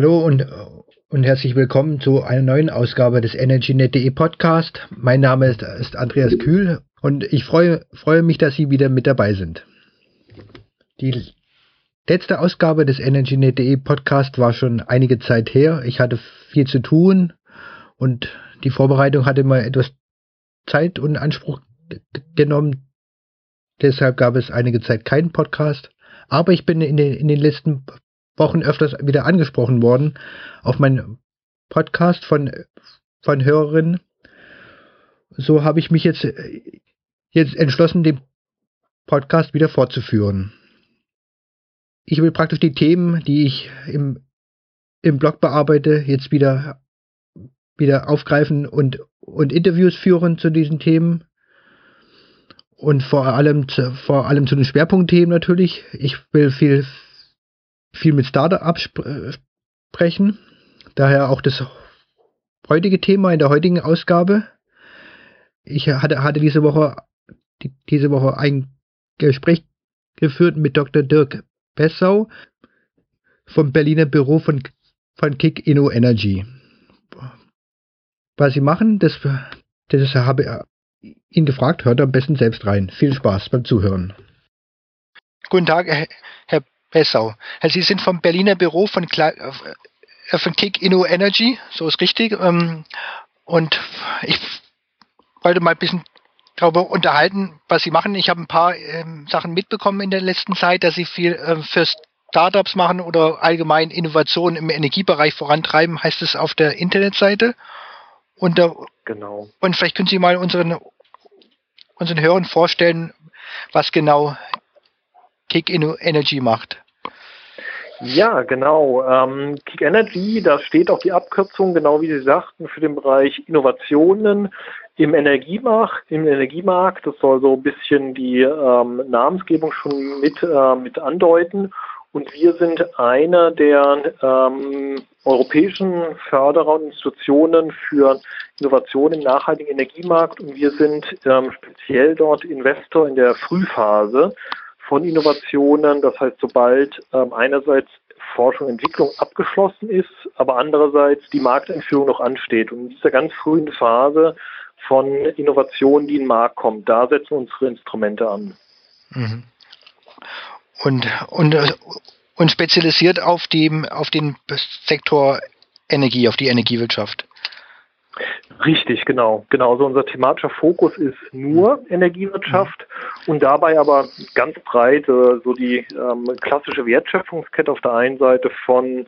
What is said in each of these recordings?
Hallo und, und herzlich willkommen zu einer neuen Ausgabe des EnergyNet.de Podcast. Mein Name ist, ist Andreas Kühl und ich freue, freue mich, dass Sie wieder mit dabei sind. Die letzte Ausgabe des EnergyNet.de Podcast war schon einige Zeit her. Ich hatte viel zu tun und die Vorbereitung hatte mal etwas Zeit und Anspruch genommen. Deshalb gab es einige Zeit keinen Podcast. Aber ich bin in den, in den letzten Wochen öfters wieder angesprochen worden auf meinen Podcast von, von Hörerinnen. So habe ich mich jetzt, jetzt entschlossen, den Podcast wieder fortzuführen. Ich will praktisch die Themen, die ich im, im Blog bearbeite, jetzt wieder, wieder aufgreifen und, und Interviews führen zu diesen Themen. Und vor allem, vor allem zu den Schwerpunktthemen natürlich. Ich will viel, viel mit Startups sprechen. Daher auch das heutige Thema in der heutigen Ausgabe. Ich hatte, hatte diese Woche die, diese Woche ein Gespräch geführt mit Dr. Dirk Bessau vom Berliner Büro von, von Kick Inno Energy. Was sie machen, das, das habe ich ihn gefragt, hört am besten selbst rein. Viel Spaß beim Zuhören. Guten Tag, Herr Bessau. Also Sie sind vom Berliner Büro von, äh, von Kick Inno Energy, so ist richtig. Ähm, und ich wollte mal ein bisschen darüber unterhalten, was Sie machen. Ich habe ein paar ähm, Sachen mitbekommen in der letzten Zeit, dass Sie viel ähm, für Startups machen oder allgemein Innovationen im Energiebereich vorantreiben, heißt es auf der Internetseite. Und, genau. und vielleicht können Sie mal unseren, unseren Hörern vorstellen, was genau Kick Energy macht. Ja, genau. Ähm, Kick Energy, da steht auch die Abkürzung, genau wie Sie sagten, für den Bereich Innovationen im Energiemarkt. Im Energiemarkt, das soll so ein bisschen die ähm, Namensgebung schon mit, äh, mit andeuten. Und wir sind einer der ähm, europäischen Förderer und Institutionen für Innovation im nachhaltigen Energiemarkt. Und wir sind ähm, speziell dort Investor in der Frühphase von Innovationen. Das heißt, sobald ähm, einerseits Forschung und Entwicklung abgeschlossen ist, aber andererseits die Markteinführung noch ansteht. Und in dieser ganz frühen Phase von Innovationen, die in den Markt kommt, da setzen unsere Instrumente an. Mhm. Und, und, und spezialisiert auf, dem, auf den Sektor Energie, auf die Energiewirtschaft. Richtig, genau. Genau, so unser thematischer Fokus ist nur Energiewirtschaft und dabei aber ganz breit äh, so die ähm, klassische Wertschöpfungskette auf der einen Seite von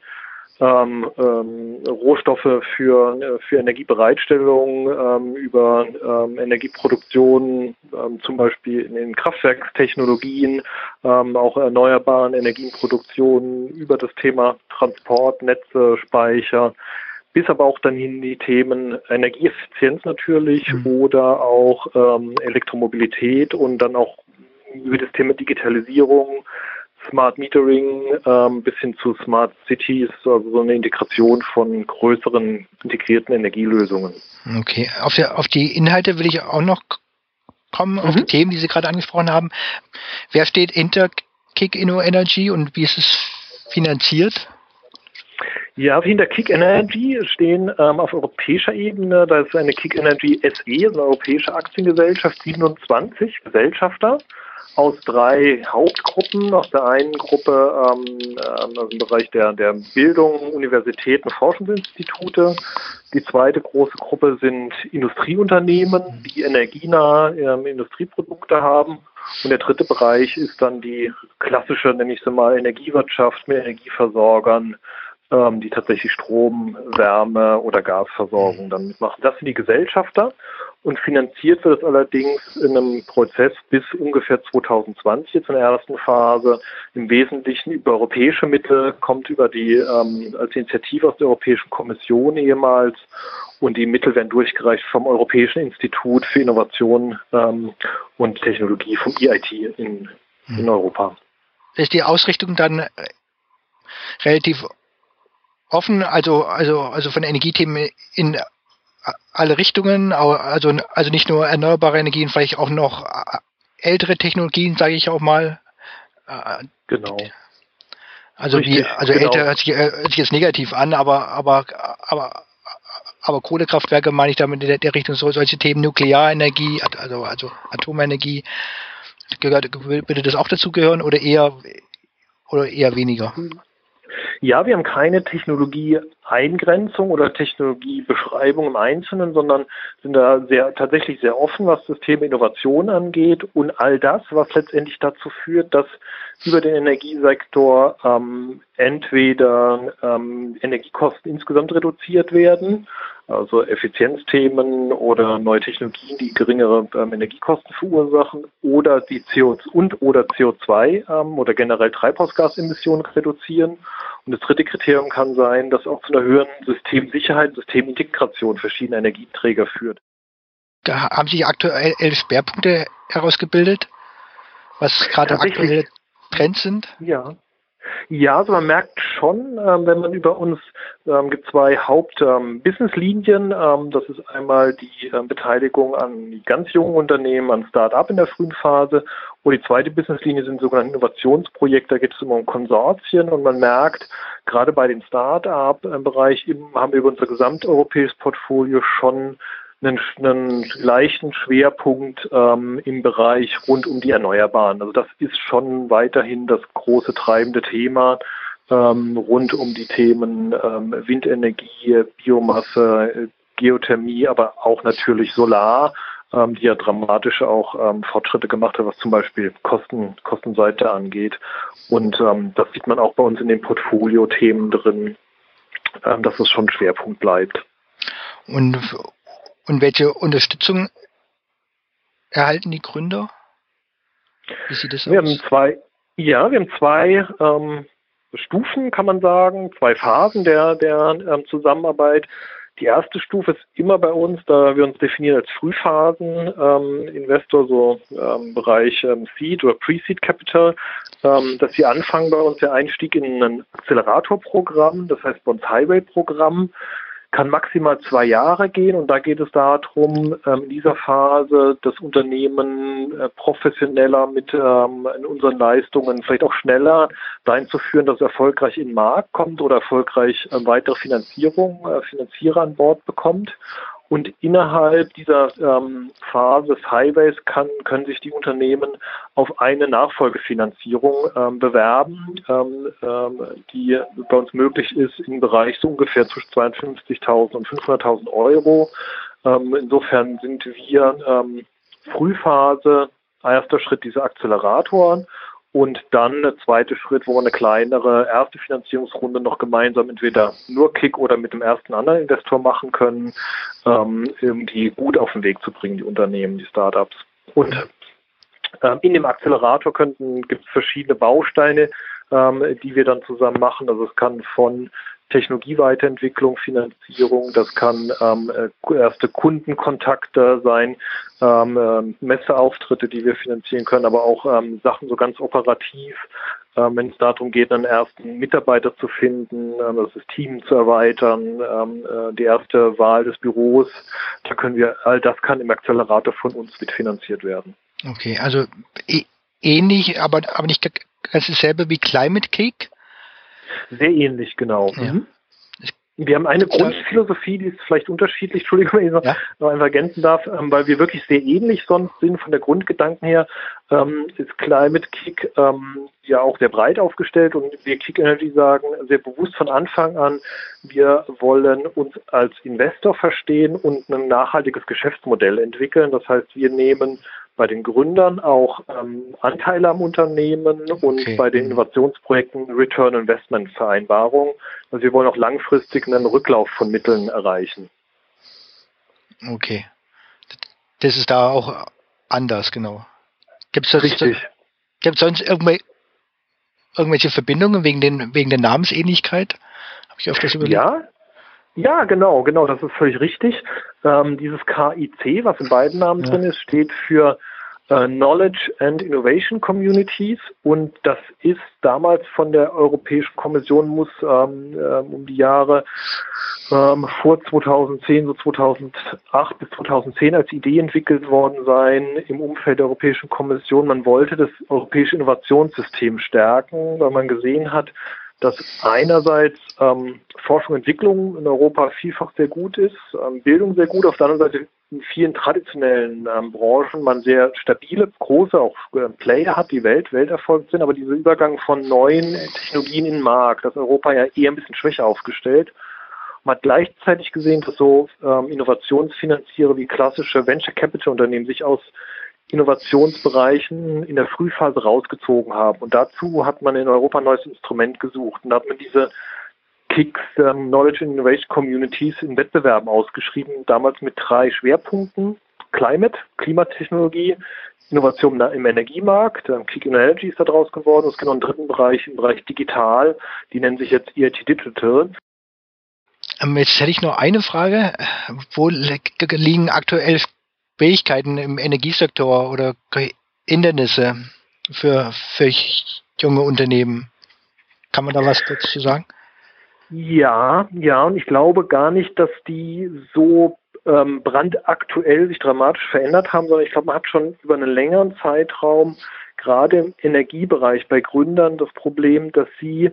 ähm, ähm, Rohstoffe für, äh, für Energiebereitstellung, ähm, über ähm, Energieproduktion, ähm, zum Beispiel in den Kraftwerkstechnologien, ähm, auch erneuerbaren Energienproduktionen, über das Thema Transport, Netze, Speicher, bis aber auch dann hin die Themen Energieeffizienz natürlich mhm. oder auch ähm, Elektromobilität und dann auch über das Thema Digitalisierung, Smart Metering ähm, bis hin zu Smart Cities, also so eine Integration von größeren integrierten Energielösungen. Okay, auf, der, auf die Inhalte will ich auch noch kommen, mhm. auf die Themen, die Sie gerade angesprochen haben. Wer steht hinter Kick Inno Energy und wie ist es finanziert? Ja, hinter Kick Energy stehen ähm, auf europäischer Ebene, da ist eine Kick Energy SE, eine europäische Aktiengesellschaft, 27 Gesellschafter aus drei Hauptgruppen. Aus der einen Gruppe ähm, ähm, also im Bereich der, der Bildung, Universitäten, Forschungsinstitute. Die zweite große Gruppe sind Industrieunternehmen, die energienahe ähm, Industrieprodukte haben. Und der dritte Bereich ist dann die klassische, nenne ich sie mal, Energiewirtschaft mit Energieversorgern, ähm, die tatsächlich Strom, Wärme oder Gasversorgung dann mitmachen. Das sind die Gesellschafter und finanziert wird es allerdings in einem Prozess bis ungefähr 2020 jetzt in der ersten Phase im Wesentlichen über europäische Mittel, kommt über die ähm, als Initiative aus der Europäischen Kommission ehemals und die Mittel werden durchgereicht vom Europäischen Institut für Innovation ähm, und Technologie vom EIT in, in Europa. Ist die Ausrichtung dann äh, relativ offen, also, also, also von Energiethemen in alle Richtungen, also, also nicht nur erneuerbare Energien, vielleicht auch noch ältere Technologien, sage ich auch mal. Genau. Also Richtig, wie, also genau. älter hört sich, äh, hört sich jetzt negativ an, aber aber aber aber Kohlekraftwerke meine ich damit in der, der Richtung so, solche Themen Nuklearenergie, also also Atomenergie, gehört, würde das auch dazu gehören oder eher oder eher weniger? Ja, wir haben keine Technologieeingrenzung oder Technologiebeschreibung im Einzelnen, sondern sind da sehr, tatsächlich sehr offen, was das Thema Innovation angeht und all das, was letztendlich dazu führt, dass über den Energiesektor ähm, entweder ähm, Energiekosten insgesamt reduziert werden, also Effizienzthemen oder neue Technologien, die geringere ähm, Energiekosten verursachen, oder die CO und oder CO2 ähm, oder generell Treibhausgasemissionen reduzieren. Und das dritte Kriterium kann sein, dass auch zu einer höheren Systemsicherheit, Systemintegration verschiedener Energieträger führt. Da haben sich aktuell elf Schwerpunkte herausgebildet, was gerade aktuelle Trends sind? Ja. Ja, also man merkt schon, ähm, wenn man über uns ähm, gibt zwei Haupt-Business-Linien. Ähm, das ist einmal die ähm, Beteiligung an ganz jungen Unternehmen, an Start-up in der frühen Phase. Und die zweite Business-Linie sind sogenannte Innovationsprojekte. Da geht es immer um Konsortien und man merkt, gerade bei den Start-up-Bereich haben wir über unser gesamteuropäisches Portfolio schon einen, einen leichten Schwerpunkt ähm, im Bereich rund um die Erneuerbaren. Also das ist schon weiterhin das große treibende Thema ähm, rund um die Themen ähm, Windenergie, Biomasse, Geothermie, aber auch natürlich Solar, ähm, die ja dramatisch auch ähm, Fortschritte gemacht hat, was zum Beispiel Kosten, Kostenseite angeht. Und ähm, das sieht man auch bei uns in den Portfolio-Themen drin, ähm, dass es schon Schwerpunkt bleibt. Und und welche Unterstützung erhalten die Gründer? Wie sieht es aus? Wir haben zwei, ja, wir haben zwei ähm, Stufen, kann man sagen, zwei Phasen der, der ähm, Zusammenarbeit. Die erste Stufe ist immer bei uns, da wir uns definieren als Frühphasen ähm, Investor, so ähm, Bereich ähm, Seed oder Pre-Seed Capital, ähm, dass wir anfangen bei uns der Einstieg in ein Accelerator-Programm, das heißt bei uns Highway-Programm kann maximal zwei Jahre gehen und da geht es darum, ähm, in dieser Phase das Unternehmen äh, professioneller mit ähm, unseren Leistungen vielleicht auch schneller dahin zu führen, dass es erfolgreich in den Markt kommt oder erfolgreich äh, weitere Finanzierung, äh, Finanzierer an Bord bekommt. Und innerhalb dieser ähm, Phase des Highways kann, können sich die Unternehmen auf eine Nachfolgefinanzierung ähm, bewerben, ähm, ähm, die bei uns möglich ist im Bereich so ungefähr zwischen 52.000 und 500.000 Euro. Ähm, insofern sind wir Frühphase, erster Schritt dieser Acceleratoren und dann der zweite Schritt, wo wir eine kleinere erste Finanzierungsrunde noch gemeinsam entweder nur Kick oder mit dem ersten anderen Investor machen können, ähm, die gut auf den Weg zu bringen, die Unternehmen, die Startups. Und ähm, in dem Accelerator könnten gibt es verschiedene Bausteine, ähm, die wir dann zusammen machen. Also es kann von Technologieweiterentwicklung, Finanzierung, das kann ähm, äh, erste Kundenkontakte sein, ähm, äh, Messeauftritte, die wir finanzieren können, aber auch ähm, Sachen so ganz operativ, ähm, wenn es darum geht, einen ersten Mitarbeiter zu finden, ähm, das Team zu erweitern, ähm, äh, die erste Wahl des Büros, da können wir, all das kann im Accelerator von uns mitfinanziert werden. Okay, also e ähnlich, aber, aber nicht ganz dasselbe wie Climate Cake? Sehr ähnlich, genau. Ja. Mhm. Wir haben eine Grundphilosophie, die ist vielleicht unterschiedlich, Entschuldigung, wenn ich noch, ja. noch einfach ergänzen darf, ähm, weil wir wirklich sehr ähnlich sonst sind von der Grundgedanken her, ähm, ist Climate Kick ähm, ja auch sehr breit aufgestellt und wir Kick Energy sagen sehr bewusst von Anfang an, wir wollen uns als Investor verstehen und ein nachhaltiges Geschäftsmodell entwickeln. Das heißt, wir nehmen bei den Gründern auch ähm, Anteile am Unternehmen und okay. bei den Innovationsprojekten Return Investment Vereinbarung. Also wir wollen auch langfristig einen Rücklauf von Mitteln erreichen. Okay. Das ist da auch anders, genau. Gibt es sonst, sonst irgendwelche, irgendwelche Verbindungen wegen, den, wegen der Namensähnlichkeit? Habe ich öfters überlegt. Ja, ja, genau, genau, das ist völlig richtig. Ähm, dieses KIC, was in beiden Namen ja. drin ist, steht für äh, Knowledge and Innovation Communities und das ist damals von der Europäischen Kommission muss ähm, ähm, um die Jahre ähm, vor 2010, so 2008 bis 2010 als Idee entwickelt worden sein im Umfeld der Europäischen Kommission. Man wollte das europäische Innovationssystem stärken, weil man gesehen hat, dass einerseits ähm, Forschung und Entwicklung in Europa vielfach sehr gut ist, ähm, Bildung sehr gut, auf der anderen Seite in vielen traditionellen ähm, Branchen man sehr stabile, große auch äh, Player hat, die Welt, Welterfolg sind, aber dieser Übergang von neuen Technologien in den Markt, das Europa ja eher ein bisschen schwächer aufgestellt. Man hat gleichzeitig gesehen, dass so ähm, Innovationsfinanziere wie klassische Venture Capital Unternehmen sich aus Innovationsbereichen in der Frühphase rausgezogen haben. Und dazu hat man in Europa ein neues Instrument gesucht. Und da hat man diese KICS ähm, Knowledge and Innovation Communities in Wettbewerben ausgeschrieben, damals mit drei Schwerpunkten. Climate, Klimatechnologie, Innovation im Energiemarkt, ähm, Kick Energy ist da draus geworden. Es gibt noch einen dritten Bereich, im Bereich Digital, die nennen sich jetzt EIT Digital. Ähm, jetzt hätte ich noch eine Frage. Wo liegen aktuell Fähigkeiten im Energiesektor oder Hindernisse für, für junge Unternehmen? Kann man da was dazu sagen? Ja, ja, und ich glaube gar nicht, dass die so ähm, brandaktuell sich dramatisch verändert haben, sondern ich glaube, man hat schon über einen längeren Zeitraum gerade im Energiebereich bei Gründern das Problem, dass sie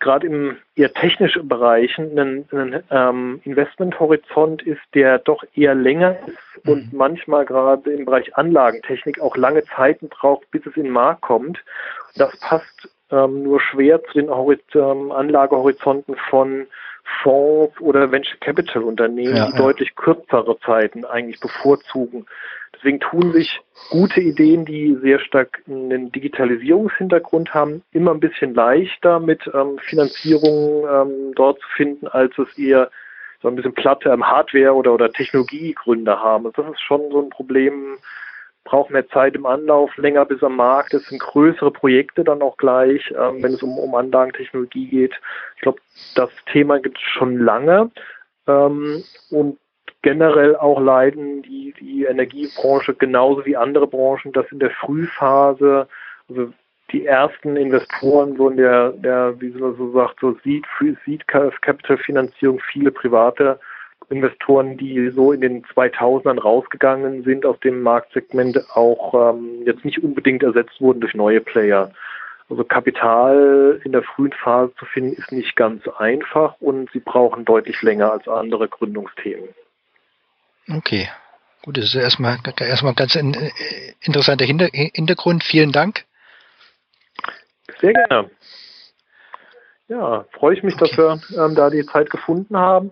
gerade im eher technischen Bereichen ein, ein ähm, Investmenthorizont ist, der doch eher länger ist. Und manchmal gerade im Bereich Anlagentechnik auch lange Zeiten braucht, bis es in den Markt kommt. Das passt ähm, nur schwer zu den Horiz ähm, Anlagehorizonten von Fonds oder Venture Capital Unternehmen, ja, die ja. deutlich kürzere Zeiten eigentlich bevorzugen. Deswegen tun sich gute Ideen, die sehr stark einen Digitalisierungshintergrund haben, immer ein bisschen leichter mit ähm, Finanzierung ähm, dort zu finden, als es eher so ein bisschen platte ähm, Hardware- oder, oder Technologiegründe haben. Also das ist schon so ein Problem, braucht mehr Zeit im Anlauf, länger bis am Markt. Es sind größere Projekte dann auch gleich, ähm, wenn es um, um Anlagentechnologie geht. Ich glaube, das Thema gibt es schon lange. Ähm, und generell auch leiden die, die Energiebranche genauso wie andere Branchen, dass in der Frühphase, also die ersten Investoren, so in der, der wie man so sagt, so Seed, Seed Capital Finanzierung, viele private Investoren, die so in den 2000ern rausgegangen sind aus dem Marktsegment, auch ähm, jetzt nicht unbedingt ersetzt wurden durch neue Player. Also Kapital in der frühen Phase zu finden, ist nicht ganz einfach und sie brauchen deutlich länger als andere Gründungsthemen. Okay. Gut, das ist erstmal, erstmal ein ganz interessanter Hintergrund. Vielen Dank. Sehr gerne. Ja, freue ich mich, dass wir ähm, da die Zeit gefunden haben.